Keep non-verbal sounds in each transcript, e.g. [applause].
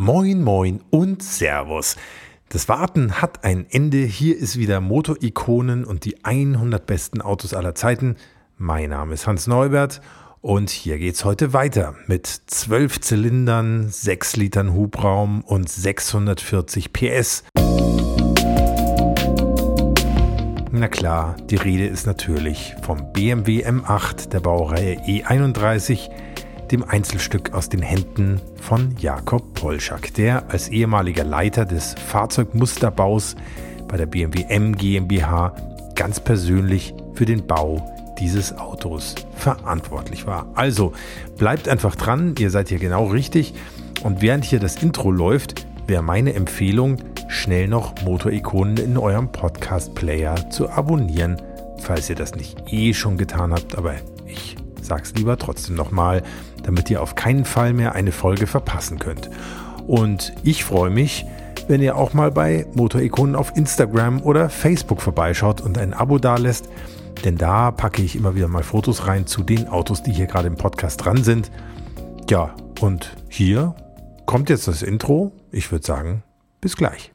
Moin, moin und Servus. Das Warten hat ein Ende. Hier ist wieder Motorikonen und die 100 besten Autos aller Zeiten. Mein Name ist Hans Neubert und hier geht's heute weiter mit 12 Zylindern, 6 Litern Hubraum und 640 PS. Na klar, die Rede ist natürlich vom BMW M8 der Baureihe E31 dem Einzelstück aus den Händen von Jakob Polschak, der als ehemaliger Leiter des Fahrzeugmusterbaus bei der BMW M GmbH ganz persönlich für den Bau dieses Autos verantwortlich war. Also bleibt einfach dran, ihr seid hier genau richtig. Und während hier das Intro läuft, wäre meine Empfehlung, schnell noch Motorikonen in eurem Podcast-Player zu abonnieren, falls ihr das nicht eh schon getan habt, aber ich sag's lieber trotzdem nochmal, damit ihr auf keinen Fall mehr eine Folge verpassen könnt. Und ich freue mich, wenn ihr auch mal bei Motorikonen auf Instagram oder Facebook vorbeischaut und ein Abo dalässt, denn da packe ich immer wieder mal Fotos rein zu den Autos, die hier gerade im Podcast dran sind. Ja, und hier kommt jetzt das Intro. Ich würde sagen, bis gleich.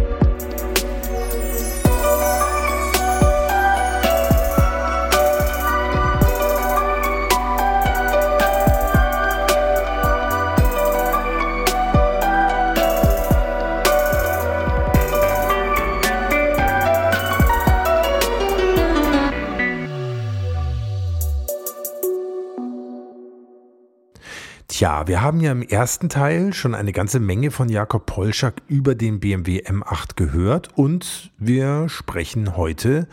Wir haben ja im ersten Teil schon eine ganze Menge von Jakob Polschak über den BMW M8 gehört und wir sprechen heute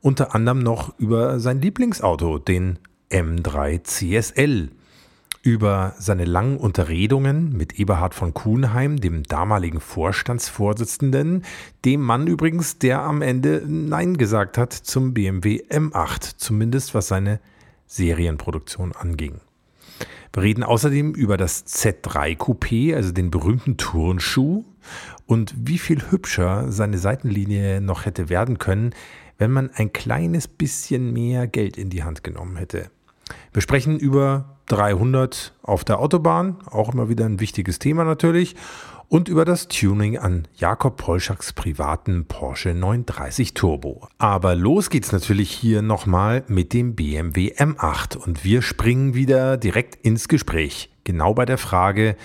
unter anderem noch über sein Lieblingsauto, den M3 CSL, über seine langen Unterredungen mit Eberhard von Kuhnheim, dem damaligen Vorstandsvorsitzenden, dem Mann übrigens, der am Ende Nein gesagt hat zum BMW M8, zumindest was seine Serienproduktion anging. Wir reden außerdem über das Z3 Coupé, also den berühmten Turnschuh und wie viel hübscher seine Seitenlinie noch hätte werden können, wenn man ein kleines bisschen mehr Geld in die Hand genommen hätte. Wir sprechen über 300 auf der Autobahn, auch immer wieder ein wichtiges Thema natürlich und über das Tuning an Jakob Polschaks privaten Porsche 930 Turbo. Aber los geht's natürlich hier nochmal mit dem BMW M8 und wir springen wieder direkt ins Gespräch. Genau bei der Frage,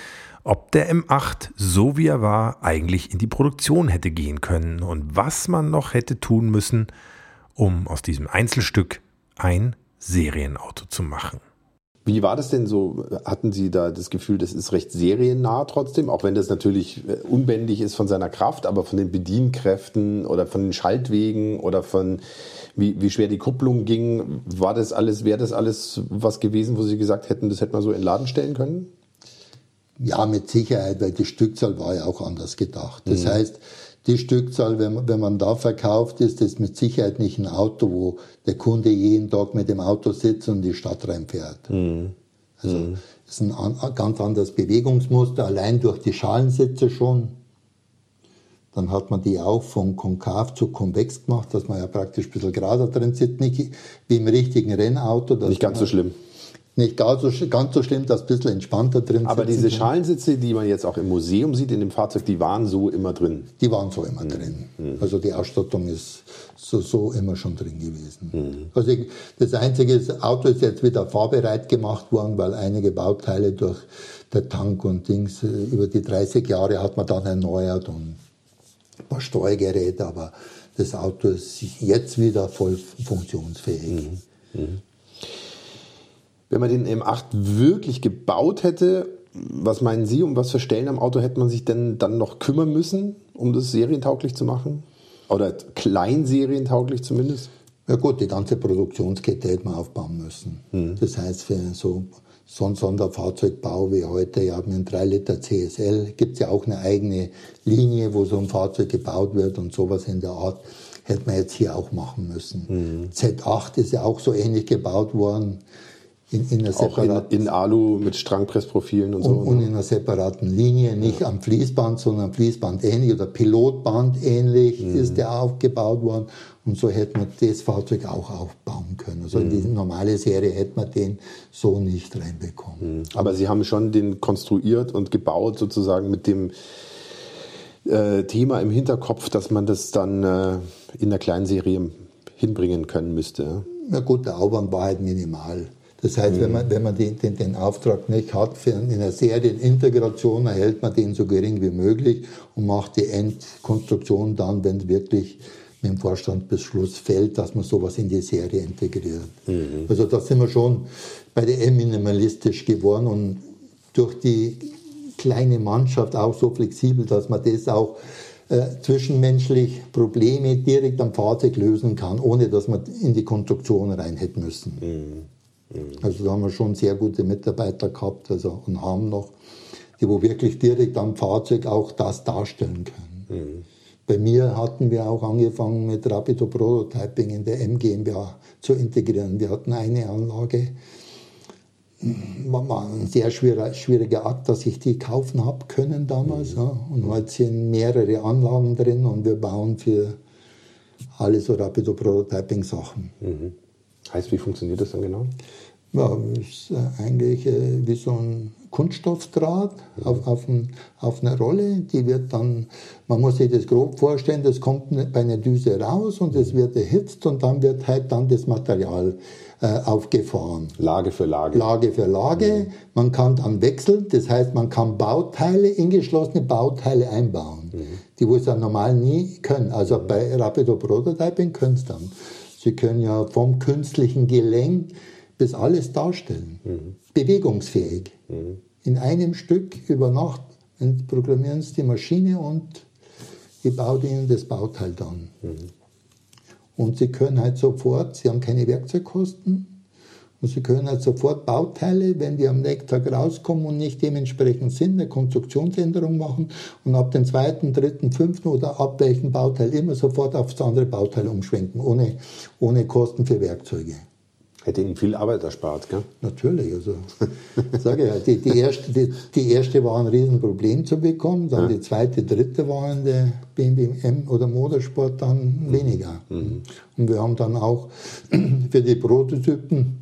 ob der M8, so wie er war, eigentlich in die Produktion hätte gehen können und was man noch hätte tun müssen, um aus diesem Einzelstück ein Serienauto zu machen. Wie war das denn so? Hatten Sie da das Gefühl, das ist recht seriennah trotzdem, auch wenn das natürlich äh, unbändig ist von seiner Kraft, aber von den Bedienkräften oder von den Schaltwegen oder von wie, wie schwer die Kupplung ging, war das alles, wäre das alles was gewesen, wo Sie gesagt hätten, das hätte man so in den Laden stellen können? Ja, mit Sicherheit, weil die Stückzahl war ja auch anders gedacht. Das mhm. heißt, die Stückzahl, wenn, wenn man da verkauft, ist das mit Sicherheit nicht ein Auto, wo der Kunde jeden Tag mit dem Auto sitzt und in die Stadt reinfährt. Mhm. Also mhm. ist ein, ganz anderes Bewegungsmuster, allein durch die Schalensitze schon. Dann hat man die auch von konkav zu konvex gemacht, dass man ja praktisch ein bisschen gerader drin sitzt, nicht wie im richtigen Rennauto. Nicht ganz so schlimm nicht ganz so, ganz so schlimm, dass ein bisschen entspannter drin Aber diese Schalensitze, die man jetzt auch im Museum sieht, in dem Fahrzeug, die waren so immer drin? Die waren so immer mhm. drin. Mhm. Also die Ausstattung ist so, so immer schon drin gewesen. Mhm. Also ich, das einzige das Auto ist jetzt wieder fahrbereit gemacht worden, weil einige Bauteile durch der Tank und Dings, äh, über die 30 Jahre hat man dann erneuert und ein paar Steuergeräte, aber das Auto ist jetzt wieder voll funktionsfähig. Mhm. Wenn man den M8 wirklich gebaut hätte, was meinen Sie, um was für Stellen am Auto hätte man sich denn dann noch kümmern müssen, um das serientauglich zu machen? Oder kleinserientauglich zumindest? Ja gut, die ganze Produktionskette hätte man aufbauen müssen. Hm. Das heißt, für so, so einen Sonderfahrzeugbau wie heute, ja, mit einem 3 Liter CSL, gibt es ja auch eine eigene Linie, wo so ein Fahrzeug gebaut wird und sowas in der Art hätte man jetzt hier auch machen müssen. Hm. Z8 ist ja auch so ähnlich gebaut worden in, in einer separaten, in, in, Alu mit Strangpressprofilen und, so. Und ne? in einer separaten Linie, nicht am Fließband, sondern am Fließband ähnlich oder Pilotband ähnlich mhm. ist der aufgebaut worden. Und so hätte man das Fahrzeug auch aufbauen können. Also mhm. in die normale Serie hätte man den so nicht reinbekommen. Mhm. Aber Sie haben schon den konstruiert und gebaut sozusagen mit dem äh, Thema im Hinterkopf, dass man das dann äh, in der kleinen Serie hinbringen können müsste. Ja gut, der Aufwand war halt minimal. Das heißt, mhm. wenn man, wenn man den, den, den Auftrag nicht hat für eine Serienintegration, erhält man den so gering wie möglich und macht die Endkonstruktion dann, wenn wirklich mit dem Vorstandsbeschluss fällt, dass man sowas in die Serie integriert. Mhm. Also da sind wir schon bei der M minimalistisch geworden und durch die kleine Mannschaft auch so flexibel, dass man das auch äh, zwischenmenschlich Probleme direkt am Fahrzeug lösen kann, ohne dass man in die Konstruktion rein hätte müssen. Mhm. Mhm. Also da haben wir schon sehr gute Mitarbeiter gehabt also, und haben noch, die wo wirklich direkt am Fahrzeug auch das darstellen können. Mhm. Bei mir hatten wir auch angefangen mit Rapido Prototyping in der M GmbH zu integrieren. Wir hatten eine Anlage, war ein sehr schwieriger, schwieriger Akt, dass ich die kaufen habe können damals. Mhm. Ja. Und heute sind mehrere Anlagen drin und wir bauen für alle so Rapido Prototyping Sachen. Mhm. Heißt, wie funktioniert das dann genau? Ja, ist äh, eigentlich äh, wie so ein Kunststoffdraht auf, auf, ein, auf eine Rolle. Die wird dann, man muss sich das grob vorstellen, das kommt bei einer Düse raus und es wird erhitzt und dann wird halt dann das Material äh, aufgefahren. Lage für Lage. Lage für Lage. Mhm. Man kann dann wechseln, das heißt, man kann Bauteile, ingeschlossene Bauteile einbauen, mhm. die wo es ja normal nie können. Also bei Rapido Prototyping können es dann. Sie können ja vom künstlichen Gelenk bis alles darstellen. Mhm. Bewegungsfähig. Mhm. In einem Stück über Nacht programmieren Sie die Maschine und ich baue Ihnen das Bauteil dann. Mhm. Und Sie können halt sofort, Sie haben keine Werkzeugkosten, und Sie können halt sofort Bauteile, wenn die am nächsten Tag rauskommen und nicht dementsprechend sind, eine Konstruktionsänderung machen und ab dem zweiten, dritten, fünften oder ab welchem Bauteil immer sofort aufs andere Bauteil umschwenken, ohne, ohne Kosten für Werkzeuge. Hätte Ihnen viel Arbeit erspart, gell? Natürlich. Also, [laughs] sage ja, die, die, erste, die, die erste war ein Riesenproblem zu bekommen, dann ja. die zweite, dritte war in der BMW M oder Motorsport dann mhm. weniger. Mhm. Und wir haben dann auch [clears throat] für die Prototypen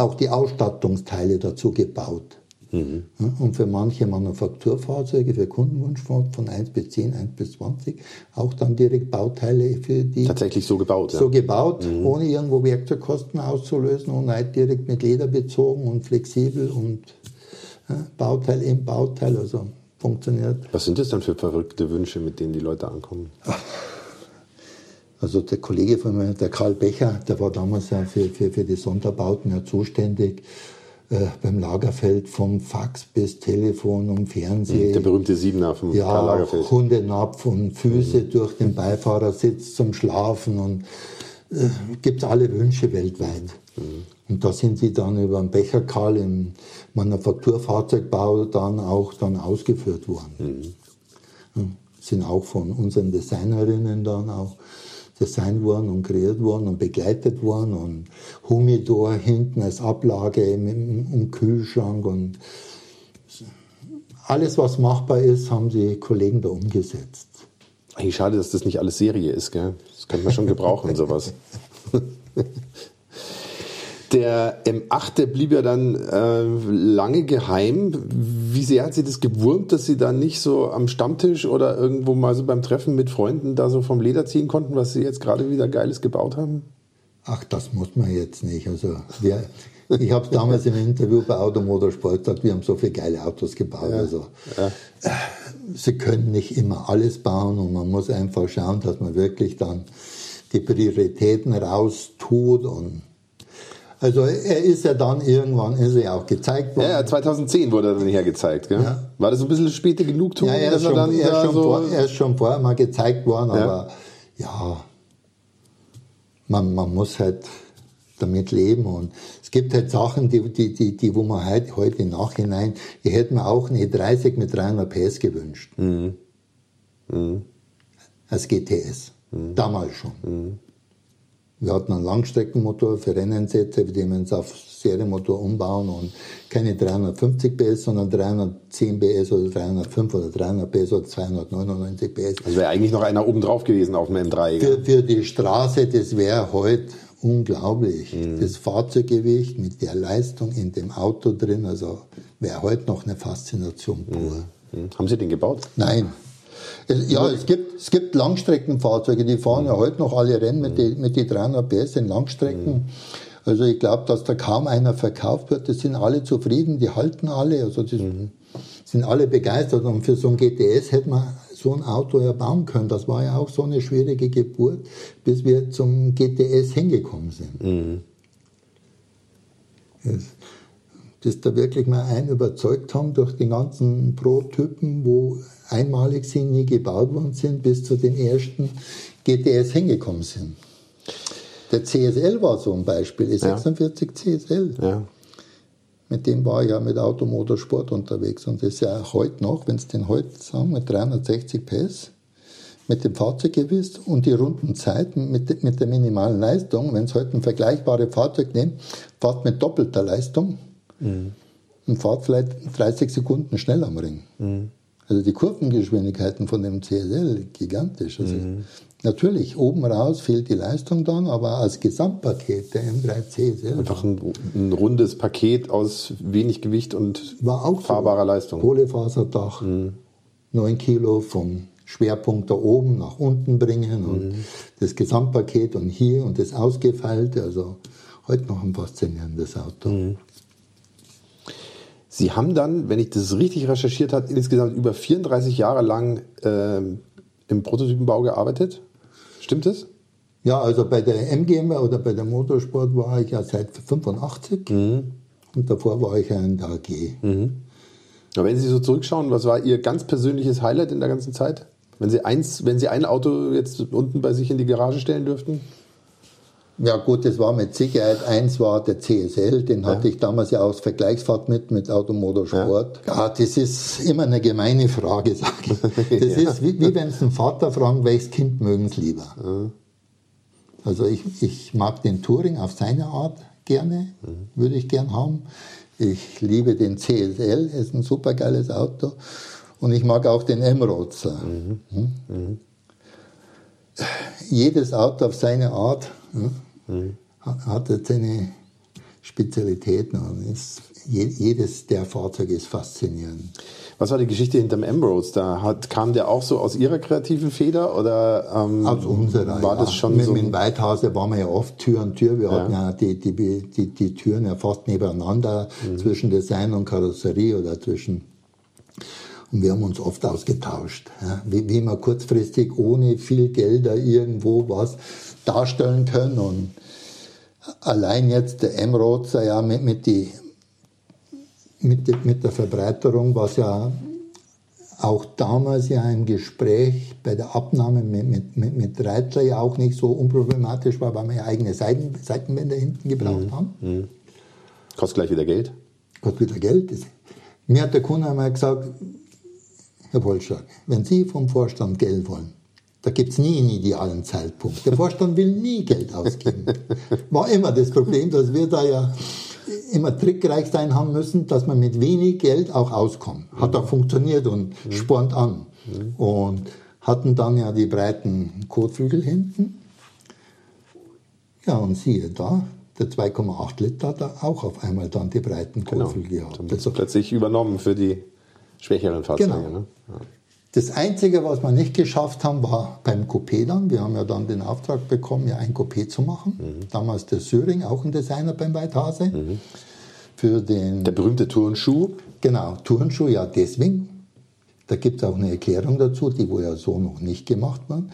auch die Ausstattungsteile dazu gebaut. Mhm. Und für manche Manufakturfahrzeuge, für Kundenwunschfahrt von 1 bis 10, 1 bis 20, auch dann direkt Bauteile für die. Tatsächlich so gebaut, ja. So gebaut, mhm. ohne irgendwo Werkzeugkosten auszulösen und halt direkt mit Leder bezogen und flexibel und ja, Bauteil im Bauteil, also funktioniert. Was sind das dann für verrückte Wünsche, mit denen die Leute ankommen? [laughs] Also der Kollege von mir, der Karl Becher, der war damals ja für, für, für die Sonderbauten ja zuständig äh, beim Lagerfeld vom Fax bis Telefon und Fernsehen. Der berühmte Siebener vom ja, Karl Lagerfeld. Hundenapf und Füße mhm. durch den Beifahrersitz zum Schlafen und äh, gibt alle Wünsche weltweit. Mhm. Und da sind sie dann über den Becher Karl im Manufakturfahrzeugbau dann auch dann ausgeführt worden. Mhm. Sind auch von unseren Designerinnen dann auch designt worden und kreiert worden und begleitet worden und Humidor hinten als Ablage im, im Kühlschrank und alles, was machbar ist, haben die Kollegen da umgesetzt. Eigentlich schade, dass das nicht alles Serie ist, gell? Das könnte man schon gebrauchen, sowas. [laughs] Der M8, der blieb ja dann äh, lange geheim. Wie sehr hat Sie das gewurmt, dass Sie da nicht so am Stammtisch oder irgendwo mal so beim Treffen mit Freunden da so vom Leder ziehen konnten, was Sie jetzt gerade wieder Geiles gebaut haben? Ach, das muss man jetzt nicht. Also wir, ich habe es damals im Interview bei Automotorsport gesagt, wir haben so viele geile Autos gebaut. Ja, also ja. Sie können nicht immer alles bauen und man muss einfach schauen, dass man wirklich dann die Prioritäten raustut und also er ist ja dann irgendwann, ist er ja auch gezeigt worden. Ja, 2010 wurde er dann hier gezeigt. Gell? Ja. War das ein bisschen späte Genugtuung? Ja, er ist, schon, er, er, ist schon so vor, er ist schon vorher mal gezeigt worden, ja. aber ja, man, man muss halt damit leben und es gibt halt Sachen, die, die, die, die wo man halt heute im Nachhinein, ich hätte mir auch eine E30 mit 300 PS gewünscht. Mhm. Mhm. Als GTS. Mhm. Damals schon. Mhm. Wir hatten einen Langstreckenmotor für Renneinsätze, für den wir uns auf Serienmotor umbauen und keine 350 PS, sondern 310 PS oder 305 oder 300 PS oder 299 PS. Also wäre eigentlich noch einer oben drauf gewesen auf dem M3. Für, für die Straße, das wäre heute unglaublich. Mhm. Das Fahrzeuggewicht mit der Leistung in dem Auto drin, also wäre heute noch eine Faszination pur. Hm. Haben Sie den gebaut? Nein. Es, ja, es gibt, es gibt Langstreckenfahrzeuge, die fahren ja heute noch alle Rennen mit die, mit die 300 PS in Langstrecken. Also ich glaube, dass da kaum einer verkauft wird. Das sind alle zufrieden, die halten alle. Also die sind alle begeistert. Und für so ein GTS hätte man so ein Auto ja bauen können. Das war ja auch so eine schwierige Geburt, bis wir zum GTS hingekommen sind. Das, bis da wirklich mal einen überzeugt haben durch die ganzen Prototypen, wo einmalig sind, nie gebaut worden sind, bis zu den ersten GTS hingekommen sind. Der CSL war so ein Beispiel, E46 CSL. Ja. Mit dem war ich ja mit Automotorsport unterwegs und das ist ja auch heute noch, wenn es den heute sagen, mit 360 PS, mit dem Fahrzeuggewicht und die runden Zeiten mit, mit der minimalen Leistung, wenn es heute ein vergleichbares Fahrzeug nimmt, fährt mit doppelter Leistung und fährt vielleicht 30 Sekunden schneller am Ring. Also die Kurvengeschwindigkeiten von dem CSL gigantisch. Also Natürlich, oben raus fehlt die Leistung dann, aber als Gesamtpaket der M3 CSL Einfach ein, ein rundes Paket aus wenig Gewicht und war auch fahrbarer so. Leistung. Kohlefaserdach, 9 Kilo vom Schwerpunkt da oben nach unten bringen und das Gesamtpaket und hier und das Ausgefeilte. Also heute noch ein faszinierendes Auto. Sie haben dann, wenn ich das richtig recherchiert habe, insgesamt über 34 Jahre lang ähm, im Prototypenbau gearbeitet. Stimmt das? Ja, also bei der MGM oder bei der Motorsport war ich ja seit 85 und davor war ich ja in der AG. Aber wenn Sie so zurückschauen, was war Ihr ganz persönliches Highlight in der ganzen Zeit? Wenn Sie, eins, wenn Sie ein Auto jetzt unten bei sich in die Garage stellen dürften? Ja gut, das war mit Sicherheit, eins war der CSL, den hatte ich damals ja als Vergleichsfahrt mit, mit Automotorsport. Ja. das ist immer eine gemeine Frage, sage ich. [laughs] Das ist wie, wie wenn es einen Vater fragen, welches Kind mögen Sie lieber? Also ich, ich mag den Touring auf seine Art gerne, würde ich gern haben. Ich liebe den CSL, ist ein super geiles Auto. Und ich mag auch den M-Roadster. Hm? Jedes Auto auf seine Art hm, hat- hat jetzt seine Spezialitäten und ist, je- jedes der Fahrzeuge ist faszinierend. Was war die Geschichte hinterm M-Roads? Da hat, kam der auch so aus Ihrer kreativen Feder oder ähm, Aus unserer. war ja. das schon mit, so? Mit dem Weithause waren wir ja oft Tür an Tür. Wir Ja. hatten ja die, die, die, die Türen ja fast nebeneinander Mhm. zwischen Design und Karosserie oder zwischen. Und wir haben uns oft ausgetauscht. Ja. Wie, wie wir kurzfristig ohne viel Gelder irgendwo was darstellen können. Und allein jetzt der M-Roadster ja mit, mit, die, mit, mit der Verbreiterung, was ja auch damals ja im Gespräch bei der Abnahme mit, mit, mit, mit Reitler ja auch nicht so unproblematisch war, weil wir ja eigene Seiten, Seitenwände hinten gebraucht haben. Kostet gleich wieder Geld. Kostet wieder Geld. Mir hat der Kunde einmal gesagt, Herr Polschak, wenn Sie vom Vorstand Geld wollen, da gibt es nie einen idealen Zeitpunkt. Der Vorstand will nie Geld ausgeben. [laughs] War immer das Problem, dass wir da ja immer trickreich sein haben müssen, dass man mit wenig Geld auch auskommt. Hat auch funktioniert und spornt an. Und hatten dann ja die breiten Kotflügel hinten. Ja, und siehe da, der 2,8 Liter hat auch auf einmal dann die breiten Kotflügel gehabt. Dann wird plötzlich übernommen für die schwächeren Fahrzeuge. Genau. Ne? Das Einzige, was wir nicht geschafft haben, war beim Coupé dann. Wir haben ja dann den Auftrag bekommen, ja ein Coupé zu machen. Damals der Söring, auch ein Designer beim Weithase. Für den, Der berühmte Turnschuh. genau, Turnschuh, ja deswegen. Da gibt es auch eine Erklärung dazu, die wo ja so noch nicht gemacht war.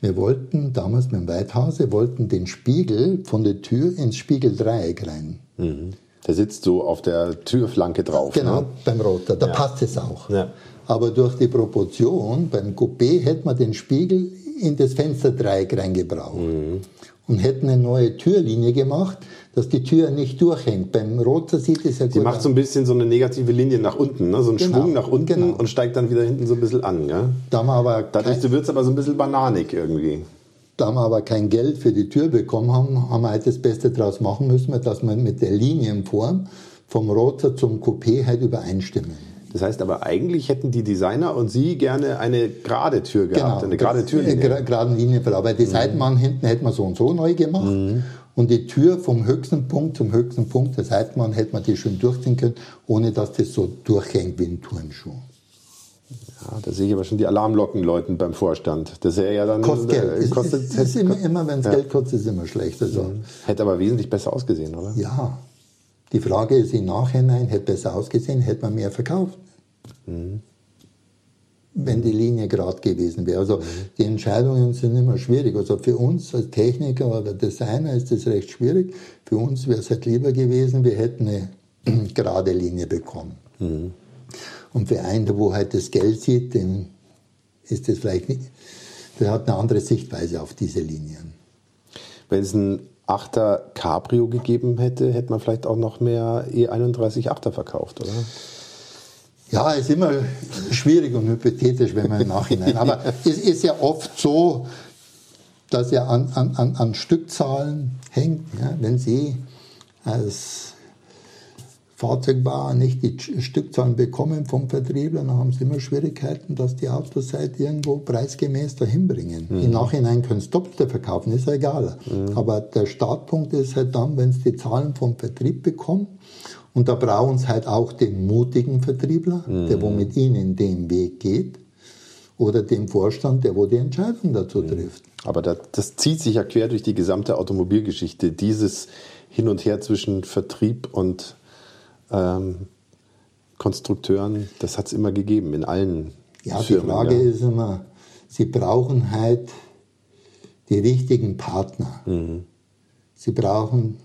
Wir wollten damals mit dem Weithase, wollten den Spiegel von der Tür ins Spiegeldreieck rein. Der sitzt so auf der Türflanke drauf. Genau, Ne? beim Rotor, da Ja. passt es auch. Ja. Aber durch die Proportion, beim Coupé hätte man den Spiegel in das Fensterdreieck reingebraucht. Mhm. Und hätten eine neue Türlinie gemacht, dass die Tür nicht durchhängt. Beim Rotor sieht es ja Die gut macht aus. so ein bisschen so eine negative Linie nach unten, ne? so einen Genau, Schwung nach unten genau. und steigt dann wieder hinten so ein bisschen an. Gell? Da haben wir aber Dadurch wird es aber so ein bisschen bananig irgendwie. Da wir aber kein Geld für die Tür bekommen haben, haben wir halt das Beste daraus machen müssen, dass wir mit der Linienform vom Rotor zum Coupé halt übereinstimmen. Das heißt aber eigentlich hätten die Designer und Sie gerne eine gerade Tür gehabt, genau, eine gerade Türlinie. Gra geraden Linienverlauf. Weil die mhm. Seitenmann hinten hätten wir so und so neu gemacht. Mhm. Und die Tür vom höchsten Punkt zum höchsten Punkt der Seitenmann hätte man die schön durchziehen können, ohne dass das so durchhängt wie ein Turnschuh. Ja, da sehe ich aber schon die Alarmglocken läuten beim Vorstand. Das wäre ja dann. Kostet Geld. Äh, kostet, ist, ist, ist immer, immer wenn es ja. Geld kostet, ist es immer schlecht. Also. Mhm. Hätte aber wesentlich besser ausgesehen, oder? Ja. Die Frage ist im Nachhinein, hätte besser ausgesehen, hätte man mehr verkauft. Mhm. Wenn die Linie gerade gewesen wäre. Also mhm. die Entscheidungen sind immer schwierig. Also für uns als Techniker oder Designer ist das recht schwierig. Für uns wäre es halt lieber gewesen, wir hätten eine [clears throat] gerade Linie bekommen. Und für einen, der wo halt das Geld sieht, dem ist das vielleicht nicht, der hat eine andere Sichtweise auf diese Linien. Wenn es ein 8er Cabrio gegeben hätte, hätte man vielleicht auch noch mehr E31 8er verkauft, oder? Ja, ist immer schwierig und hypothetisch, wenn man im Nachhinein. Aber [laughs] es ist ja oft so, dass er an, an, an Stückzahlen hängt. Ja, wenn Sie als Fahrzeugbauer nicht die Stückzahlen bekommen vom Vertriebler, dann haben Sie immer Schwierigkeiten, dass die Autos halt irgendwo preisgemäß dahin bringen. Mhm. Im Nachhinein können Sie Doppelte verkaufen, ist ja egal. Mhm. Aber der Startpunkt ist halt dann, wenn Sie die Zahlen vom Vertrieb bekommen und da brauchen sie halt auch den mutigen Vertriebler, mhm. der wo mit ihnen den Weg geht, oder den Vorstand, der wo die Entscheidung dazu mhm. trifft. Aber das, das zieht sich ja quer durch die gesamte Automobilgeschichte, dieses Hin und Her zwischen Vertrieb und ähm, Konstrukteuren, das hat es immer gegeben in allen Ja, Firmen, die Frage ja. ist immer, sie brauchen halt die richtigen Partner. Mhm. Sie brauchen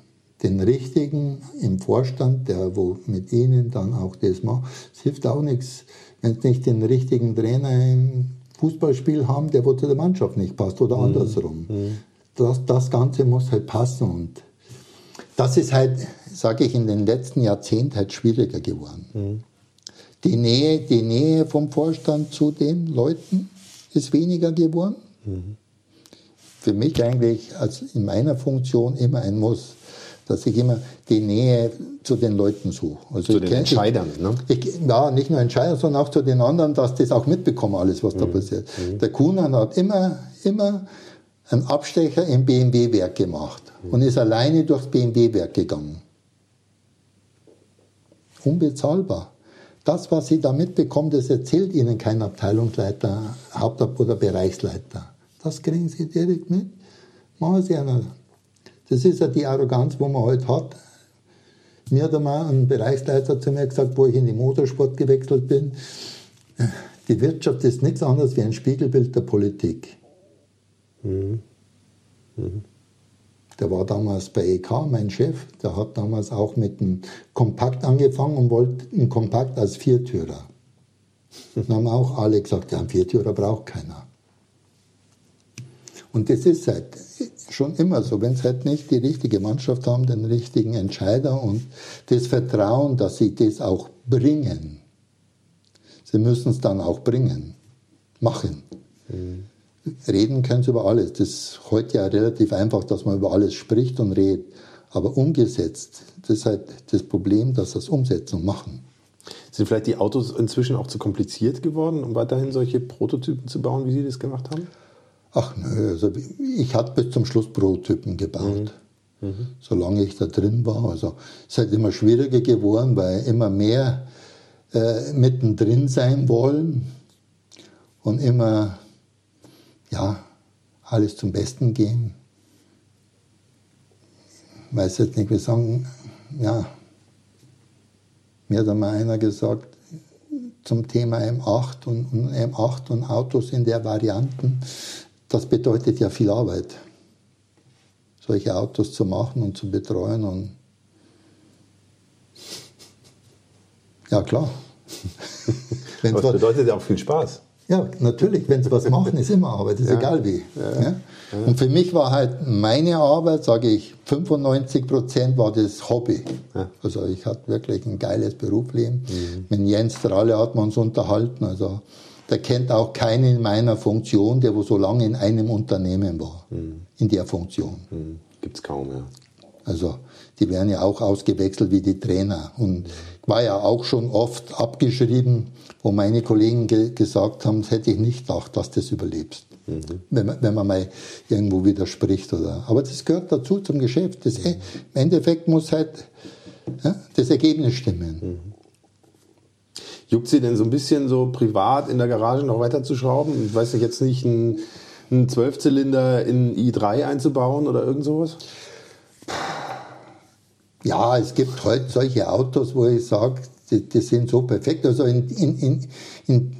den richtigen im Vorstand, der wo mit ihnen dann auch das macht. Es hilft auch nichts, wenn sie nicht den richtigen Trainer im Fußballspiel haben, der wo zu der Mannschaft nicht passt oder mhm. andersrum. Mhm. Das, das Ganze muss halt passen und das ist halt, sage ich, in den letzten Jahrzehnten halt schwieriger geworden. Mhm. Die, Nähe, die Nähe vom Vorstand zu den Leuten ist weniger geworden. Mhm. Für mich eigentlich als in meiner Funktion immer ein Muss dass ich immer die Nähe zu den Leuten suche. Also zu den kenn, Entscheidern, ne? Ich, ja, nicht nur Entscheidern, sondern auch zu den anderen, dass das auch mitbekommen, alles, was mhm. da passiert. Mhm. Der Kuhn hat immer, immer einen Abstecher im BMW-Werk gemacht mhm. und ist alleine durchs BMW-Werk gegangen. Unbezahlbar. Das, was Sie da mitbekommen, das erzählt Ihnen kein Abteilungsleiter, Haupt- oder Bereichsleiter. Das kriegen Sie direkt mit. Machen Sie einer das ist ja die Arroganz, wo man heute halt hat. Mir hat einmal ein Bereichsleiter zu mir gesagt, wo ich in den Motorsport gewechselt bin, die Wirtschaft ist nichts anderes wie ein Spiegelbild der Politik. Mhm. Mhm. Der war damals bei EK, mein Chef, der hat damals auch mit einem Kompakt angefangen und wollte einen Kompakt als Viertürer. Dann haben auch alle gesagt, ja, einen Viertürer braucht keiner. Und das ist halt schon immer so, wenn sie halt nicht die richtige Mannschaft haben, den richtigen Entscheider und das Vertrauen, dass sie das auch bringen. Sie müssen es dann auch bringen, machen. Mhm. Reden können sie über alles. Das ist heute ja relativ einfach, dass man über alles spricht und redet. Aber umgesetzt, das ist halt das Problem, dass das umsetzen und machen. Sind vielleicht die Autos inzwischen auch zu kompliziert geworden, um weiterhin solche Prototypen zu bauen, wie Sie das gemacht haben? Ach nö, also ich hatte bis zum Schluss Prototypen gebaut. Mhm. Mhm. Solange ich da drin war. Also es ist halt immer schwieriger geworden, weil immer mehr äh, mittendrin sein wollen und immer ja, alles zum Besten gehen. Ich weiß jetzt nicht, wir sagen, ja, mir hat einmal einer gesagt, zum Thema M8 und, und M8 und Autos in der Varianten das bedeutet ja viel Arbeit, solche Autos zu machen und zu betreuen. Und [laughs] ja, klar. [laughs] das bedeutet ja auch viel Spaß. Ja, natürlich, wenn sie was machen, ist immer Arbeit, ist ja. egal wie. Ja. Ja. Und für mich war halt meine Arbeit, sage ich, 95 Prozent war das Hobby. Also ich hatte wirklich ein geiles Berufsleben. Mhm. Mit Jens Strahle hat man uns unterhalten. Also der kennt auch keinen in meiner Funktion, der wo so lange in einem Unternehmen war, mhm. in der Funktion. Mhm. Gibt es kaum, ja. Also die werden ja auch ausgewechselt wie die Trainer. Und war ja auch schon oft abgeschrieben, wo meine Kollegen ge gesagt haben, das hätte ich nicht gedacht, dass du das überlebst. Mhm. Wenn, man, wenn man mal irgendwo widerspricht. Oder. Aber das gehört dazu zum Geschäft. Das, mhm. Im Endeffekt muss halt ja, das Ergebnis stimmen. Mhm. Juckt Sie denn so ein bisschen so privat in der Garage noch weiter zu schrauben? Ich weiß nicht, jetzt nicht einen, einen Zwölfzylinder in i3 einzubauen oder irgend sowas? Ja, es gibt heute solche Autos, wo ich sage, die, die, sind so perfekt. Also in, in, in, in,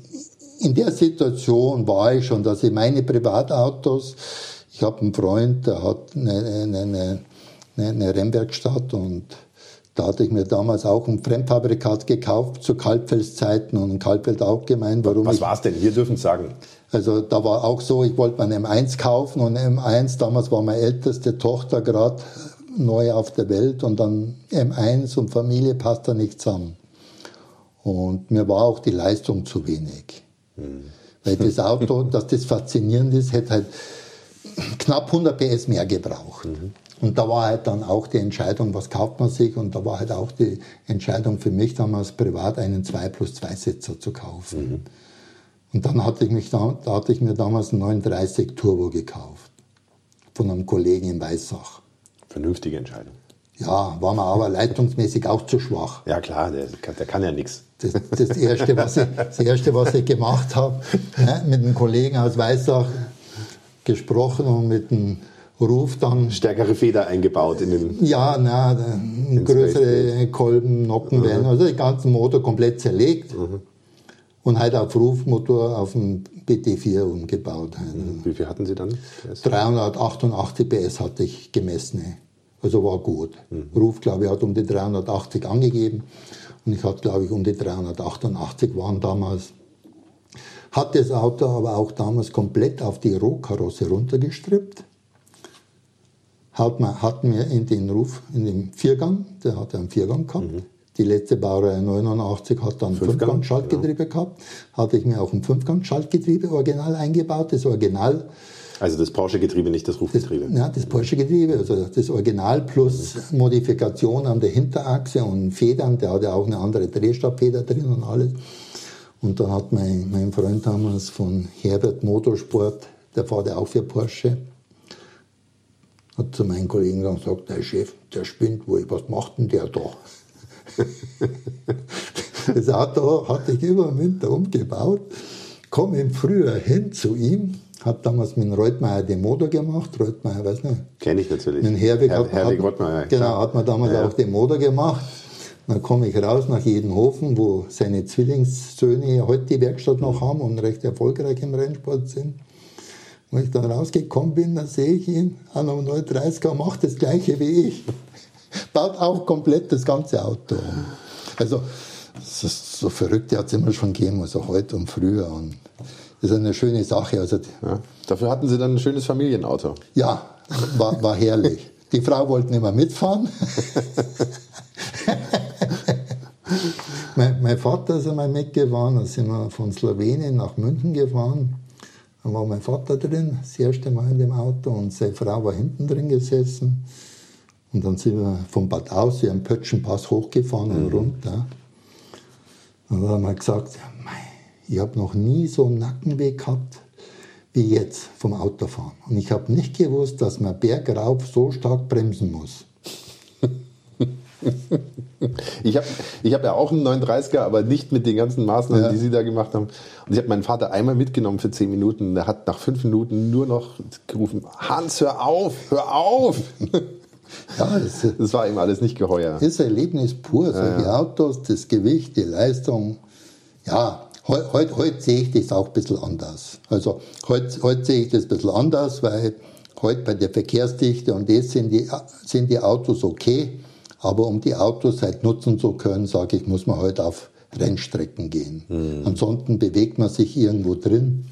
in der Situation war ich schon, dass ich meine Privatautos, ich habe einen Freund, der hat eine, eine, eine, eine Rennwerkstatt und da hatte ich mir damals auch ein Fremdfabrikat gekauft zu Kalbfelszeiten und Kalbfeld auch gemeint. Warum Was war es denn? Wir dürfen es sagen. Also da war auch so, ich wollte mein M1 kaufen und M1, damals war meine älteste Tochter gerade neu auf der Welt und dann M1 und Familie passt da nicht zusammen. Und mir war auch die Leistung zu wenig. Mhm. Weil das Auto, [laughs] dass das faszinierend ist, hätte halt knapp 100 PS mehr gebraucht. Mhm. Und da war halt dann auch die Entscheidung, was kauft man sich? Und da war halt auch die Entscheidung für mich damals privat, einen 2 plus 2 Sitzer zu kaufen. Mhm. Und dann hatte ich, mich da, hatte ich mir damals einen 39 Turbo gekauft. Von einem Kollegen in Weissach. Vernünftige Entscheidung. Ja, war mir aber leitungsmäßig auch zu schwach. Ja klar, der, der kann ja nichts. Das, das, erste, was ich, das erste, was ich gemacht habe, ne, mit einem Kollegen aus Weissach gesprochen und mit einem Ruf dann. Stärkere Feder eingebaut in den. Ja, na, größere Kolben, Nockenwellen, mhm. also den ganzen Motor komplett zerlegt. Mhm. Und halt auf Rufmotor auf dem BT4 umgebaut. Mhm. Wie viel hatten Sie dann? 388 PS hatte ich gemessen. Also war gut. Mhm. Ruf, glaube ich, hat um die 380 angegeben. Und ich hatte, glaube ich, um die 388 waren damals. Hat das Auto aber auch damals komplett auf die Rohkarosse runtergestrippt hat man, hatten wir in den Ruf, in dem Viergang, der hat einen Viergang gehabt. Mhm. Die letzte Baureihe 89 hat dann Fünfgang-Schaltgetriebe ja. gehabt. Hatte ich mir auch ein Fünfgang-Schaltgetriebe original eingebaut, das Original. Also das Porsche-Getriebe, nicht das Rufgetriebe? Das, ja, das Porsche-Getriebe, also das Original plus mhm. Modifikation an der Hinterachse und Federn. Der hatte auch eine andere Drehstabfeder drin und alles. Und da hat mein, mein Freund damals von Herbert Motorsport, der fährt ja auch für Porsche, hat zu meinen Kollegen gesagt, der Chef, der spinnt wohl, was macht denn der da? [laughs] das Auto hatte ich über den Winter umgebaut, komme im Frühjahr hin zu ihm, hat damals mit Reutmeier den Motor gemacht, Reutmeier, weiß nicht. Kenne ich natürlich. Mit Herwig Her hat, Herwig hat, Genau, hat man damals ja. auch den Motor gemacht. Dann komme ich raus nach Jedenhofen, wo seine Zwillingssöhne heute die Werkstatt noch haben und recht erfolgreich im Rennsport sind. Wenn ich dann rausgekommen bin, dann sehe ich ihn an einem 030er, macht das gleiche wie ich. [laughs] Baut auch komplett das ganze Auto um. Also, so verrückt hat es immer schon gegeben, also heute und früher. Und ist eine schöne Sache. Also, ja, dafür hatten Sie dann ein schönes Familienauto. Ja, war, war herrlich. Die Frau wollte nicht mehr mitfahren. mein, mein, Vater ist einmal mitgefahren, da sind wir von Slowenien nach München gefahren. Dann war mein Vater drin, das erste Mal in dem Auto, und seine Frau war hinten drin gesessen. Und dann sind wir vom Bad aus, hier am Pötschenpass hochgefahren und mhm. runter. Und dann haben wir gesagt, ich habe noch nie so einen Nackenweh gehabt wie jetzt vom Autofahren. Und ich habe nicht gewusst, dass man bergauf so stark bremsen muss. [laughs] Ich habe ich hab ja auch einen 39er, aber nicht mit den ganzen Maßnahmen, ja. die Sie da gemacht haben. Und ich habe meinen Vater einmal mitgenommen für zehn Minuten. Der hat nach fünf Minuten nur noch gerufen: Hans, hör auf, hör auf! Ja, das, [laughs] das war ihm alles nicht geheuer. Das ist Erlebnis pur. Solche ja, Autos, das Gewicht, die Leistung. Ja, heute, heute, heute sehe ich das auch ein bisschen anders. Also heute, heute sehe ich das ein bisschen anders, weil heute bei der Verkehrsdichte und das sind die, sind die Autos okay. Aber um die Autos halt nutzen zu können, sage ich, muss man halt auf Rennstrecken gehen. Mhm. Ansonsten bewegt man sich irgendwo drin.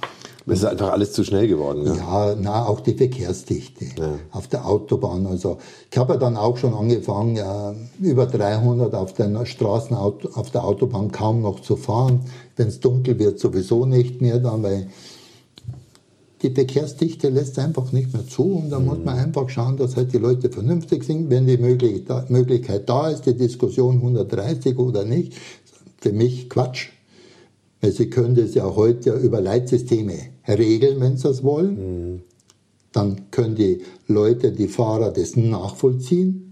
Es ist einfach alles zu schnell geworden. Ja, ja na, auch die Verkehrsdichte ja. auf der Autobahn. Also ich habe ja dann auch schon angefangen, ja, über 300 auf den Straßen, auf der Autobahn kaum noch zu fahren. Wenn es dunkel wird, sowieso nicht mehr dann, weil die Verkehrsdichte lässt einfach nicht mehr zu und da mhm. muss man einfach schauen, dass halt die Leute vernünftig sind. Wenn die Möglichkeit da ist, die Diskussion 130 oder nicht, für mich Quatsch. Weil sie können das ja heute über Leitsysteme regeln, wenn sie das wollen. Mhm. Dann können die Leute, die Fahrer das nachvollziehen.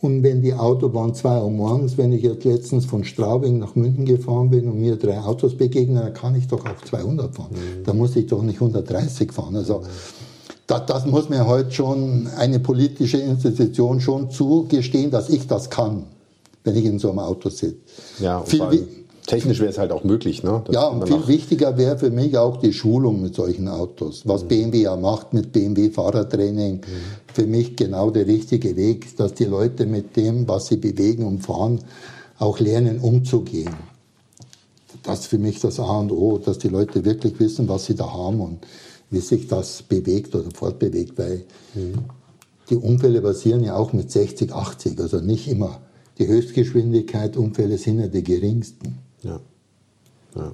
Und wenn die Autobahn 2 Uhr morgens, wenn ich jetzt letztens von Straubing nach München gefahren bin und mir drei Autos begegnen, dann kann ich doch auch 200 fahren. Mhm. Da muss ich doch nicht 130 fahren. Also das, das muss mir heute schon eine politische Institution schon zugestehen, dass ich das kann, wenn ich in so einem Auto sitze. Ja, Viel, technisch wäre es halt auch möglich. Ne? ja, und viel wichtiger wäre für mich auch die Schulung mit solchen Autos. Was mhm. BMW ja macht mit BMW Fahrertraining, mhm. für mich genau der richtige Weg, dass die Leute mit dem, was sie bewegen und fahren, auch lernen umzugehen. Das ist für mich das A und O, dass die Leute wirklich wissen, was sie da haben und wie sich das bewegt oder fortbewegt, weil mhm. die Unfälle passieren ja auch mit 60, 80, also nicht immer. Die Höchstgeschwindigkeit Unfälle sind ja die geringsten. Ja. ja.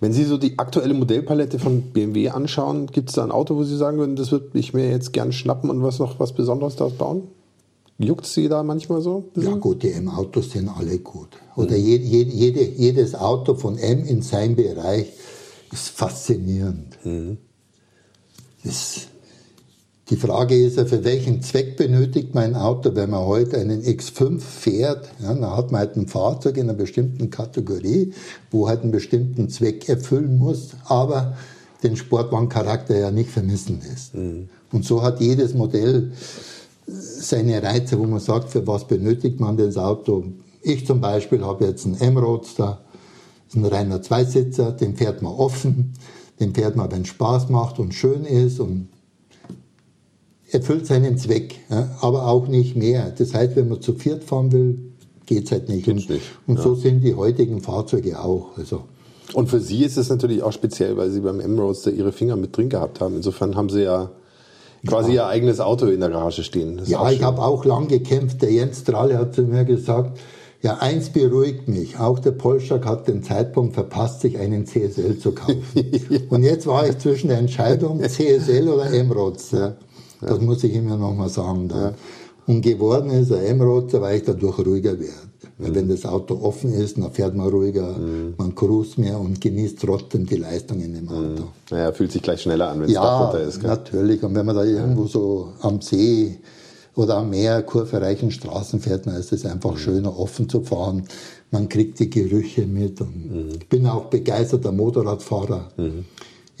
Wenn Sie so die aktuelle Modellpalette von BMW anschauen, gibt es da ein Auto, wo Sie sagen würden, das würde ich mir jetzt gern schnappen und was noch was Besonderes daraus bauen? Juckt Sie da manchmal so? Ja gut, die M-Autos sind alle gut. Oder mhm. jede, jede, jedes Auto von M in seinem Bereich ist faszinierend. Mhm. Das die Frage ist ja, für welchen Zweck benötigt mein Auto, wenn man heute einen X5 fährt, ja, dann hat man halt ein Fahrzeug in einer bestimmten Kategorie, wo halt einen bestimmten Zweck erfüllen muss, aber den Sportwagencharakter ja nicht vermissen lässt. Mhm. Und so hat jedes Modell seine Reize, wo man sagt, für was benötigt man das Auto. Ich zum Beispiel habe jetzt einen M-Roadster, ein reiner Zweisitzer, den fährt man offen, den fährt man, wenn es Spaß macht und schön ist und erfüllt seinen Zweck, ja, aber auch nicht mehr. Das heißt, wenn man zu viert fahren will, geht es halt nicht. Geht's nicht. Und ja. so sind die heutigen Fahrzeuge auch. Also. Und für Sie ist es natürlich auch speziell, weil Sie beim M-Roadster Ihre Finger mit drin gehabt haben. Insofern haben Sie ja quasi ja. Ihr eigenes Auto in der Garage stehen. ja, ich habe auch lang gekämpft. Der Jens Strahle hat zu mir gesagt, ja, eins beruhigt mich. Auch der Polschak hat den Zeitpunkt verpasst, sich einen CSL zu kaufen. [laughs] Und jetzt war ich zwischen der Entscheidung CSL oder M-Roadster. Das ja. muss ich immer noch mal sagen. Da. Ja. Und geworden ist ein M-Roadster, weil ich dadurch ruhiger werde. Weil mhm. wenn das Auto offen ist, dann fährt man ruhiger, mhm. man cruist mehr und genießt trotzdem die Leistung in dem mhm. Auto. Naja, fühlt sich gleich schneller an, wenn es ja, runter ist. Ja, natürlich. Und wenn man da irgendwo so am See oder am Meer kurvereichen Straßen fährt, dann ist es einfach mhm. schöner, offen zu fahren. Man kriegt die Gerüche mit. Und mhm. Ich bin auch begeisterter Motorradfahrer.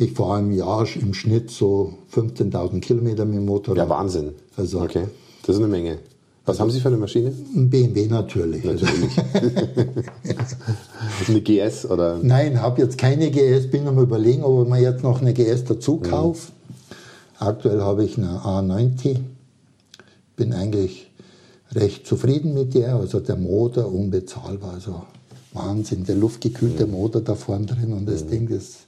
Ich fahre im Jahr im Schnitt so 15.000 Kilometer mit dem Motorrad. Ja, Wahnsinn. Also, okay, das ist eine Menge. Was haben Sie für eine Maschine? Ein BMW natürlich. Natürlich. [laughs] eine GS oder? Nein, habe jetzt keine GS. Bin am überlegen, ob mir jetzt noch eine GS dazu mhm. kaufe. Mhm. Aktuell habe ich eine A90. Bin eigentlich recht zufrieden mit der. Also der Motor unbezahlbar. Also Wahnsinn, der luftgekühlte mhm. Motor da vorne drin und das mhm. Ding, das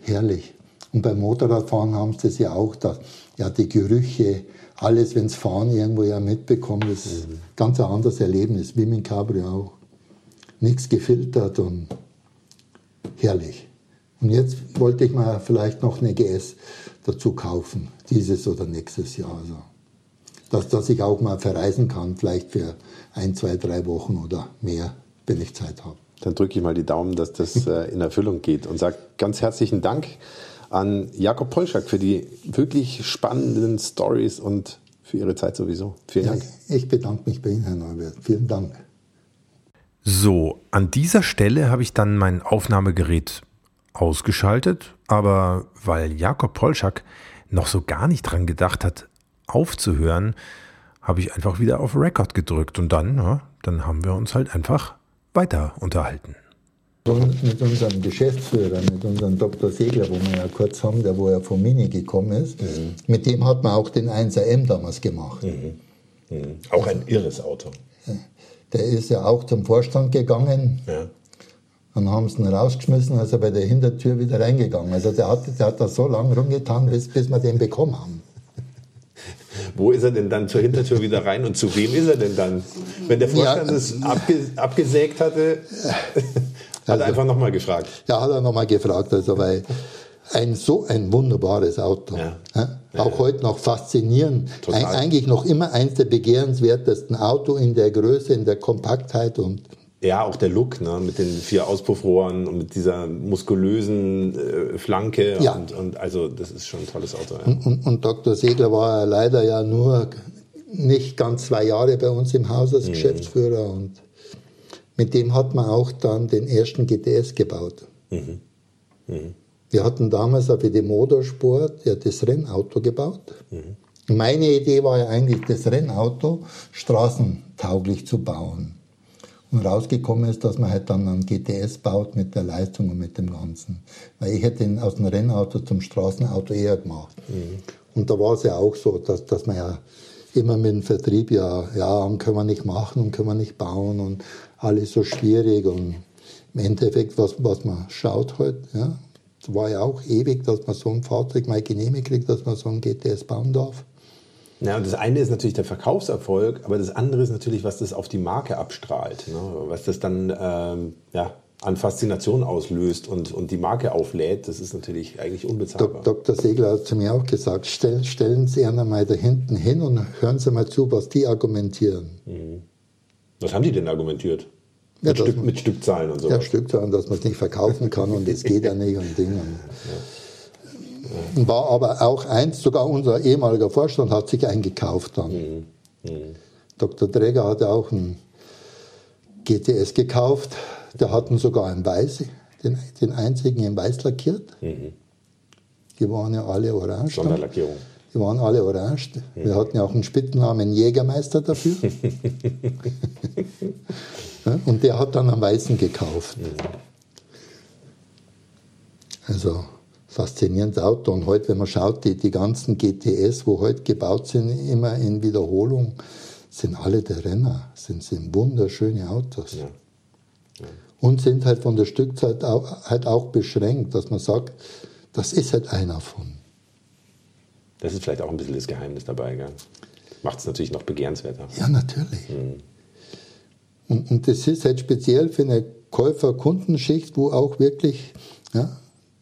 herrlich. Und beim Motorradfahren haben sie das ja auch, dass, ja, die Gerüche, alles, wenn es Fahren irgendwo ja mitbekommen, ist mhm. ganz ein anderes Erlebnis, wie mit Cabrio auch. Nichts gefiltert und herrlich. Und jetzt wollte ich mal vielleicht noch eine GS dazu kaufen, dieses oder nächstes Jahr. Also, dass, dass ich auch mal verreisen kann, vielleicht für ein, zwei, drei Wochen oder mehr, wenn ich Zeit habe. Dann drücke ich mal die Daumen, dass das [laughs] äh, in Erfüllung geht und sage ganz herzlichen Dank an Jakob Polschak für die wirklich spannenden Stories und für Ihre Zeit sowieso. Vielen Dank. Ja, ich bedanke mich bei Ihnen, Herr Neubert. Vielen Dank. So, an dieser Stelle habe ich dann mein Aufnahmegerät ausgeschaltet, aber weil Jakob Polschak noch so gar nicht dran gedacht hat, aufzuhören, habe ich einfach wieder auf Record gedrückt und dann, ja, dann haben wir uns halt einfach weiter unterhalten. Mit unserem Geschäftsführer, mit unserem Dr. Segler, wo wir ja kurz haben, der wo ja von Mini gekommen ist, mhm. mit dem hat man auch den 1er damals gemacht. Mhm. Mhm. Auch ein irres Auto. Der ist ja auch zum Vorstand gegangen. Ja. Dann haben sie ihn rausgeschmissen, also bei der Hintertür wieder reingegangen. Also der hat, der hat da so lange rumgetan, bis, bis wir den bekommen haben. Wo ist er denn dann zur Hintertür wieder rein und zu wem ist er denn dann? Wenn der Vorstand es ja, abge, abgesägt hatte, hat also, er einfach nochmal gefragt. Ja, hat er nochmal gefragt, also weil ein so ein wunderbares Auto. Ja. Ja? Auch ja, heute noch faszinierend. Ein, eigentlich noch immer eins der begehrenswertesten Auto in der Größe, in der Kompaktheit und ja, auch der Look, ne, mit den vier Auspuffrohren und mit dieser muskulösen äh, Flanke. Ja. Und, und, also, das ist schon ein tolles Auto. Ja. Und, und, und, Dr. Segler war leider ja nur nicht ganz zwei Jahre bei uns im Haus als mhm. Geschäftsführer. Und mit dem hat man auch dann den ersten GTS gebaut. Mhm. Mhm. Wir hatten damals für die Motorsport ja das Rennauto gebaut. Mhm. Meine Idee war ja eigentlich, das Rennauto straßentauglich zu bauen. Und rausgekommen ist, dass man halt dann einen GTS baut mit der Leistung und mit dem Ganzen. Weil ich hätte ihn aus dem Rennauto zum Straßenauto eher gemacht. Mhm. Und da war es ja auch so, dass, dass man ja immer mit dem Vertrieb ja, ja, können wir nicht machen und können wir nicht bauen und alles so schwierig und im Endeffekt, was, was man schaut halt, ja, war ja auch ewig, dass man so ein Fahrzeug mal genehmigt kriegt, dass man so ein GTS bauen darf. Ja, und das eine ist natürlich der Verkaufserfolg, aber das andere ist natürlich, was das auf die Marke abstrahlt, ne? was das dann ähm, ja, an Faszination auslöst und, und die Marke auflädt, das ist natürlich eigentlich unbezahlbar. Dr. Segler hat zu mir auch gesagt, stellen, stellen Sie einer mal da hinten hin und hören Sie mal zu, was die argumentieren. Mhm. Was haben die denn argumentiert? Ja, mit, Stück, man, mit, Stückzahlen und so. Ja, Stückzahlen, dass man es nicht verkaufen kann und es geht ja nicht und Dinge. [laughs] Ja. War aber auch eins, sogar unser ehemaliger Vorstand hat sich eingekauft dann. Mhm. Mhm. Dr. Träger hatte auch einen GTS gekauft. Der hatten sogar in Weiß, den, den einzigen in Weiß lackiert. Mhm. Die waren ja alle orange. Sonderlackierung. Die waren alle orange. Mhm. Wir hatten ja auch einen Spittennamen Jägermeister dafür. [laughs] Und der hat dann einen Weißen gekauft. Mhm. Also faszinierendes Auto. Und heute, wenn man schaut, die, die ganzen GTS, wo heute gebaut sind, immer in Wiederholung, sind alle der Renner, sind, sind wunderschöne Autos. Ja. Ja. Und sind halt von der Stückzeit auch, halt auch beschränkt, dass man sagt, das ist halt einer von. Das ist vielleicht auch ein bisschen das Geheimnis dabei, gell? Macht es natürlich noch begehrenswerter. Ja, natürlich. Mhm. Und, und das ist halt speziell für eine Käufer-Kundenschicht, wo auch wirklich ja,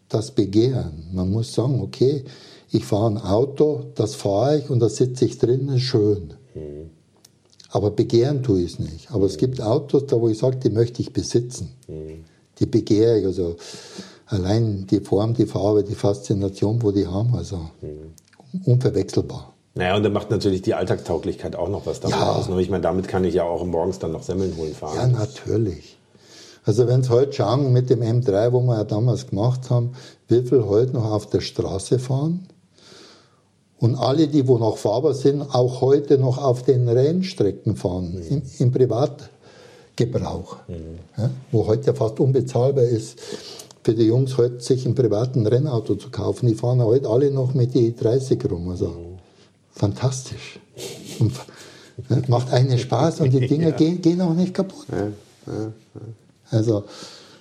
das Begehren. Man muss sagen, okay, ich fahre ein Auto, das fahre ich und da sitze ich drin, ist schön. Mhm. Aber begehren tue ich es nicht. Aber mhm. es gibt Autos, da wo ich sage, die möchte ich besitzen. Mhm. Die begehre ich. Also allein die Form, die Farbe, die Faszination, wo die haben, also mhm. unverwechselbar. Naja, und da macht natürlich die Alltagstauglichkeit auch noch was damit ja. aus. Ich meine, damit kann ich ja auch morgens dann noch Semmeln holen fahren. Ja, natürlich. Also wenn Sie heute schauen mit dem M3, wo wir ja damals gemacht haben, wie viel heute noch auf der Straße fahren und alle, die wo noch fahrbar sind, auch heute noch auf den Rennstrecken fahren, mhm. im, im, Privatgebrauch, mhm. ja, wo heute ja fast unbezahlbar ist für die Jungs heute sich ein privaten Rennauto zu kaufen. Die fahren heute alle noch mit die 30 rum. Also mhm. fantastisch. Und, ja, macht einen Spaß und die [laughs] Dinge ja. gehen, gehen auch nicht kaputt. Ja, also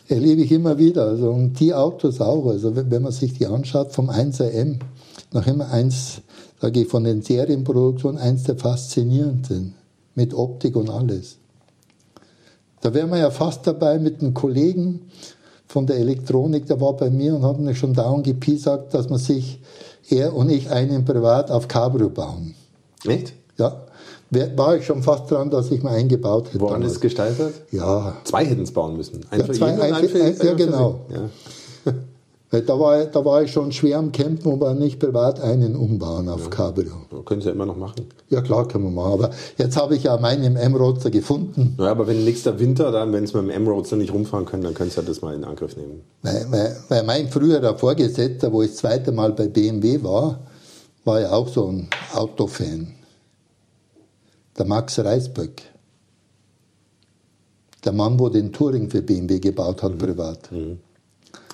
erlebe ich immer wieder. Also, und die Autos auch. Also wenn man sich die anschaut, vom 1er noch immer eins, sage ich, von den Serienproduktionen eins der faszinierendsten. Mit Optik und alles. Da wären wir ja fast dabei mit einem Kollegen von der Elektronik, der war bei mir und hat mir schon down gepiesackt, dass man sich, er und ich, einen privat auf Cabrio bauen. Echt? Ja war ich schon fast dran, dass ich mal eingebaut hätte. Woran ist es gestaltet? Ja. Zwei hätten es bauen müssen. Ein ja, für zwei, jeden ein, ein, für, ein, Ja, genau. Ja. Da war, da war ich schon schwer am Kämpfen, aber nicht privat einen umbauen auf ja. Cabrio. Können Sie ja immer noch machen. Ja, klar, können wir machen. Aber jetzt habe ich ja meinen M-Roadster gefunden. Ja, aber wenn nächster Winter, dann, wenn Sie mit dem M-Roadster nicht rumfahren können, dann können Sie ja das mal in Angriff nehmen. Weil, weil, weil mein früherer Vorgesetzter, wo ich das zweite Mal bei BMW war, war ja auch so ein Autofan der Max Reisböck. Der Mann, wo den Touring für BMW gebaut hat, mhm. privat. Mhm.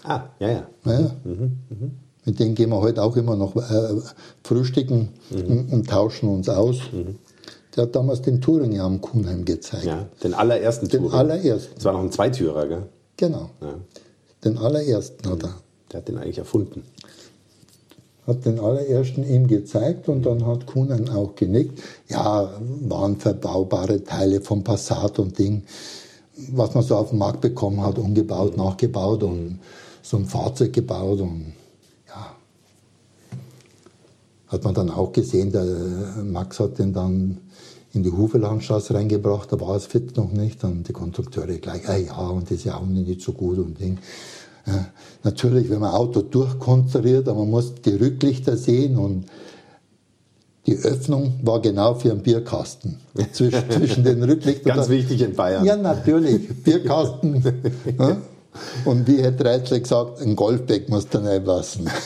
Ah, ja, ja. ja. Mhm. Mhm. Mit dem gehen wir heute auch immer noch äh, frühstücken und, mhm. und, tauschen uns aus. Mhm. Der hat damals den Touring ja am Kuhnheim gezeigt. Ja, den allerersten Touring. Den allerersten. Das war noch ein Zweitürer, gell? Genau. Ja. Den allerersten hat er. Der hat den eigentlich erfunden. Hat den allerersten ihm gezeigt und dann hat Kuhn auch genickt. Ja, waren verbaubare Teile vom Passat und Ding, was man so auf den Markt bekommen hat, umgebaut, nachgebaut und so ein Fahrzeug gebaut und ja. Hat man dann auch gesehen, der Max hat den dann in die Hufelandstraße reingebracht, da war es fit noch nicht und die Konstrukteure gleich, ah ja, und das ist ja auch nicht so gut und Ding. Natürlich, wenn man Auto durchkonstruiert, aber man muss die Rücklichter sehen und die Öffnung war genau für einen Bierkasten. Zwischen, [laughs] zwischen den Rücklichtern. Ganz wichtig in Bayern. Ja, natürlich. Bierkasten. [laughs] ja. Und wie hätte Reitler gesagt, ein Golfbeck muss da reinlassen. [laughs]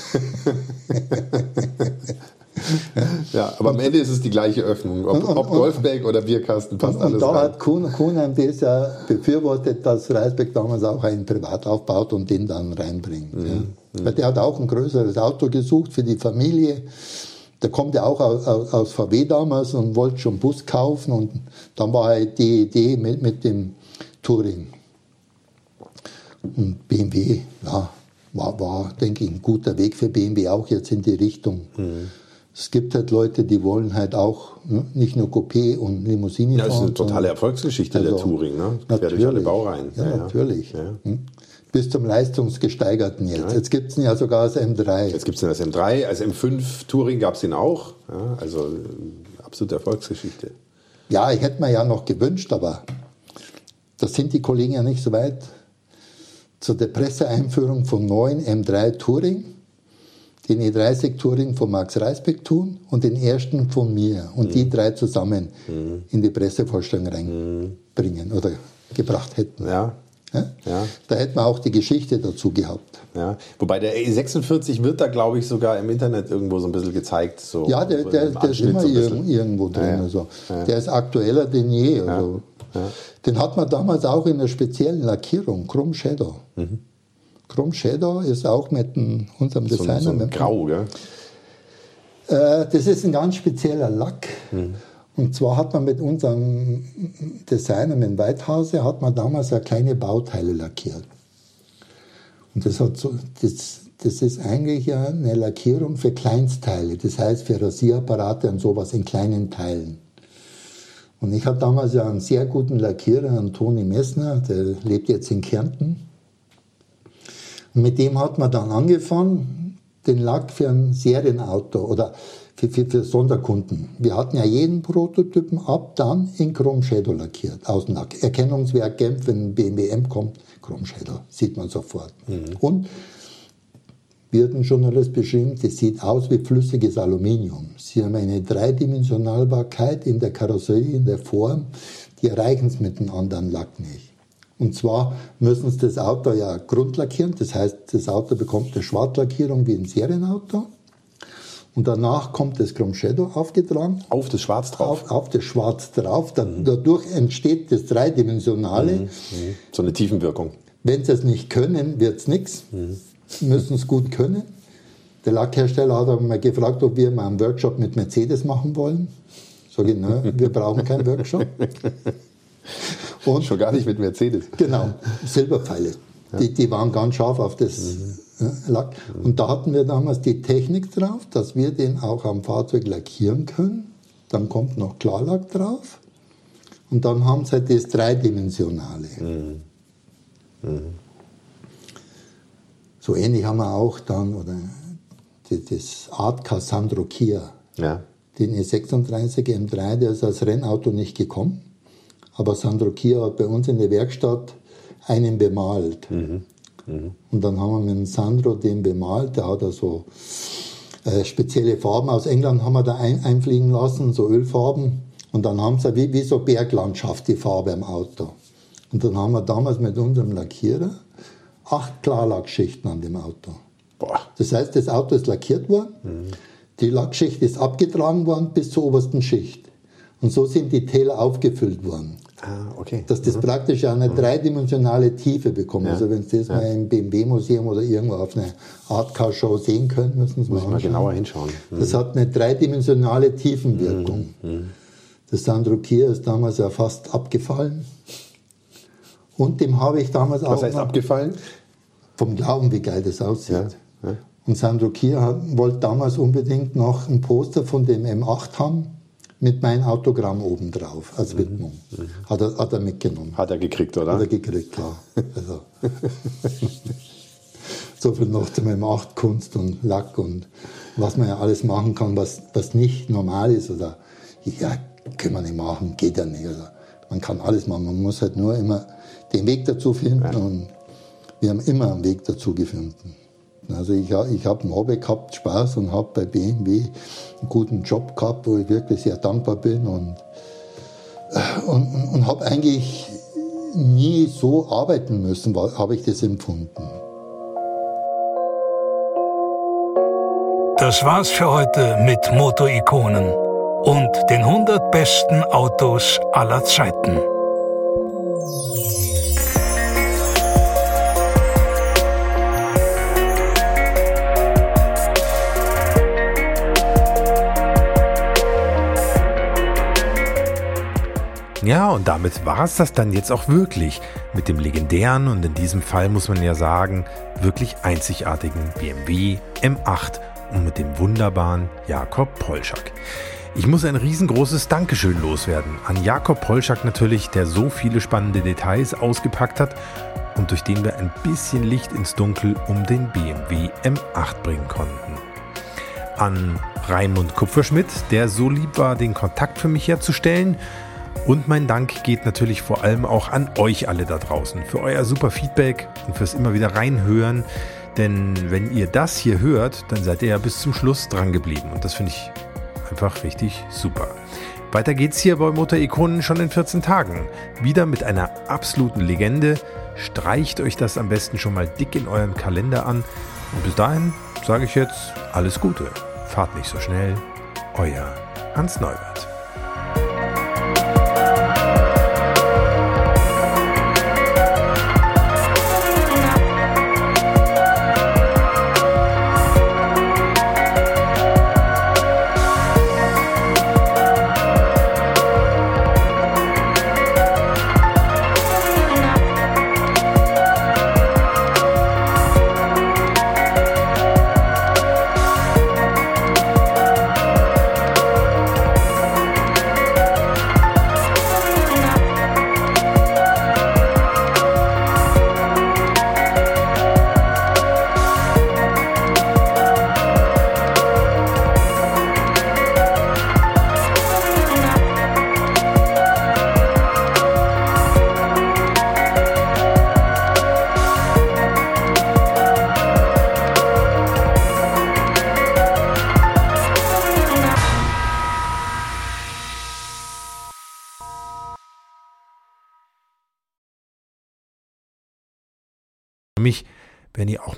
ja, aber am Ende ist es die gleiche Öffnung. Ob, ob Golfbeck oder Bierkasten passt und, alles Und da rein. hat Kuhn, Kuhn das ja befürwortet, dass Reisbeck damals auch einen Privat aufbaut und den dann reinbringt. Ja. Weil der hat auch ein größeres Auto gesucht für die Familie. Der kommt ja auch aus, aus, VW damals und wollte schon Bus kaufen und dann war halt die Idee mit, mit dem Touring. Und BMW, ja, war, war, denke ich, ein guter Weg für BMW auch jetzt in die Richtung. Es gibt halt Leute, die wollen halt auch ne, nicht nur Coupé und Limousine Ja, das ist eine fahren. totale Erfolgsgeschichte der Also, Touring. Ne? Quer durch alle Natürlich. Baureihen. Ja, natürlich. Ja. Hm. Bis zum leistungsgesteigerten jetzt. Jetzt gibt es ihn ja sogar als M3. Jetzt gibt es den als M3, als M5 Touring gab es den auch. Ja, also äh, absolute Erfolgsgeschichte. Ja, ich hätte mir ja noch gewünscht, aber da sind die Kollegen ja nicht so weit. Zu der Presseeinführung vom neuen M3 Touring, den E30 Touring von Max Reisbeck tun und den ersten von mir und Mhm. die drei zusammen in die Pressevorstellung reinbringen oder gebracht hätten. Ja, Ja? ja. Da hätten wir auch die Geschichte dazu gehabt. Ja, wobei der E46 wird da, glaube ich, sogar im Internet irgendwo so ein bisschen gezeigt. So, Ja, der, der, der ist immer so irgendwo drin. Ja. Also. Der ist aktueller denn je. Also. Den hat man damals auch in einer speziellen Lackierung, Chrome Shadow. Chrome Shadow ist auch mit dem, unserem Mhm. So, Designer. so ein mit, Grau, gell? Äh, das ist ein ganz spezieller Lack. Und zwar hat man mit unserem Designer, mit Weithause, hat man damals ja kleine Bauteile lackiert. Und das, hat so, das, das ist eigentlich ja eine Lackierung für Kleinstteile, das heißt für Rasierapparate und sowas in kleinen Teilen. Und ich hatte damals ja einen sehr guten Lackierer, einen Toni Messner, der lebt jetzt in Kärnten. Und mit dem hat man dann angefangen, den Lack für ein Serienauto oder für, für, für Sonderkunden. Wir hatten ja jeden Prototypen ab dann in Chrome Shadow lackiert, Außenlack. Erkennungswerk Genf, wenn ein BMW M kommt, Chrome Shadow, sieht man sofort. Und wie hat ein Journalist beschrieben, das sieht aus wie flüssiges Aluminium. Sie haben eine Dreidimensionalbarkeit in der Karosserie, in der Form, die erreichen es mit einem anderen Lack nicht. Und zwar müssen sie das Auto ja grundlackieren, das heißt, das Auto bekommt eine Schwarzlackierung wie ein Serienauto. Und danach kommt das Chrome Shadow aufgetragen, Auf das Schwarz drauf. auf, auf das Schwarz drauf. Da, Dadurch entsteht das Dreidimensionale. So eine Tiefenwirkung. Wenn sie es nicht können, wird es nichts. Müssen es gut können. Der Lackhersteller hat aber mal gefragt, ob wir mal einen Workshop mit Mercedes machen wollen. Sag ich, ne, wir brauchen keinen Workshop. [laughs] Und Schon gar nicht mit Mercedes. Genau, Silberpfeile. Die, die waren ganz scharf auf das äh, Lack. Und da hatten wir damals die Technik drauf, dass wir den auch am Fahrzeug lackieren können. Dann kommt noch Klarlack drauf. Und dann haben sie halt das Dreidimensionale. So ähnlich haben wir auch dann, oder das- das Art Cassandro Kia. Ja. Den E36 M3, der ist als Rennauto nicht gekommen. Aber Sandro Kia hat bei uns in der Werkstatt einen bemalt. Und dann haben wir mit dem Sandro den bemalt. Der hat also äh, spezielle Farben aus England haben wir da ein, einfliegen lassen, so Ölfarben. Und dann haben sie wie, wie so Berglandschaft die Farbe im Auto. Und dann haben wir damals mit unserem Lackierer acht Klarlackschichten an dem Auto. Boah. Das heißt, das Auto ist lackiert worden, die Lackschicht ist abgetragen worden bis zur obersten Schicht. Und so sind die Täler aufgefüllt worden. Ah, okay. Dass das praktisch eine dreidimensionale Tiefe bekommt. Ja. Also wenn Sie das mal im BMW-Museum oder irgendwo auf einer Art-Car-Show sehen können, müssen Sie Muss mal mal genauer hinschauen. Das hat eine dreidimensionale Tiefenwirkung. Das Sandro Kia ist damals ja fast abgefallen. Und dem habe ich damals Was auch heißt noch abgefallen? vom Glauben, wie geil das aussieht. Ja, ja. Und Sandro Kier wollte damals unbedingt noch ein Poster von dem M8 haben mit meinem Autogramm oben drauf als Widmung. Hat, er, hat er mitgenommen. Hat er gekriegt, Hat oder? er gekriegt, klar. Also. [laughs] so viel noch zu meinem Achtkunst und Lack und was man ja alles machen kann, was, was nicht normal ist oder ja, können wir nicht machen, geht ja nicht. Also, man kann alles machen, man muss halt nur immer den Weg dazu finden und wir haben immer einen Weg dazu gefunden. Also ich, ich habe ein Hobby gehabt, Spaß und habe bei BMW einen guten Job gehabt, wo ich wirklich sehr dankbar bin und, und, und, und habe eigentlich nie so arbeiten müssen, habe ich das empfunden. Das war's für heute mit Motorikonen und den 100 besten Autos aller Zeiten. Ja, und damit war es das dann jetzt auch wirklich mit dem legendären und in diesem Fall muss man ja sagen, wirklich einzigartigen BMW M8 und mit dem wunderbaren Jakob Polschak. Ich muss ein riesengroßes Dankeschön loswerden an Jakob Polschak natürlich, der so viele spannende Details ausgepackt hat und durch den wir ein bisschen Licht ins Dunkel um den BMW M8 bringen konnten an Raimund Kupferschmidt, der so lieb war, den Kontakt für mich herzustellen. Und mein Dank geht natürlich vor allem auch an euch alle da draußen für euer super Feedback und fürs immer wieder reinhören. Denn wenn ihr das hier hört, dann seid ihr ja bis zum Schluss dran geblieben. Und das finde ich einfach richtig super. Weiter geht's hier bei Motor-Ikonen schon in 14 Tagen. Wieder mit einer absoluten Legende. Streicht euch das am besten schon mal dick in euren Kalender an. Und bis dahin sage ich jetzt alles Gute. Fahrt nicht so schnell. Euer Hans Neubert.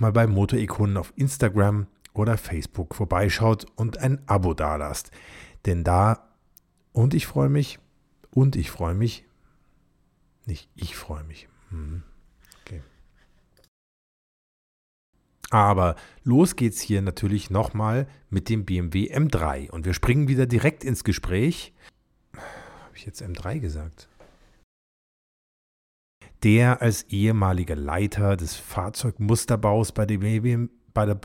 Mal bei Motorikonen auf Instagram oder Facebook vorbeischaut und ein Abo dalasst. Denn da, und ich freue mich, und ich freue mich, nicht ich freue mich. Hm. Okay. Aber los geht's hier natürlich nochmal mit dem BMW M3 und wir springen wieder direkt ins Gespräch. Habe ich jetzt M3 gesagt? Der als ehemaliger Leiter des Fahrzeugmusterbaus bei der BMW, bei der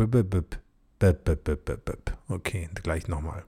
okay, gleich nochmal.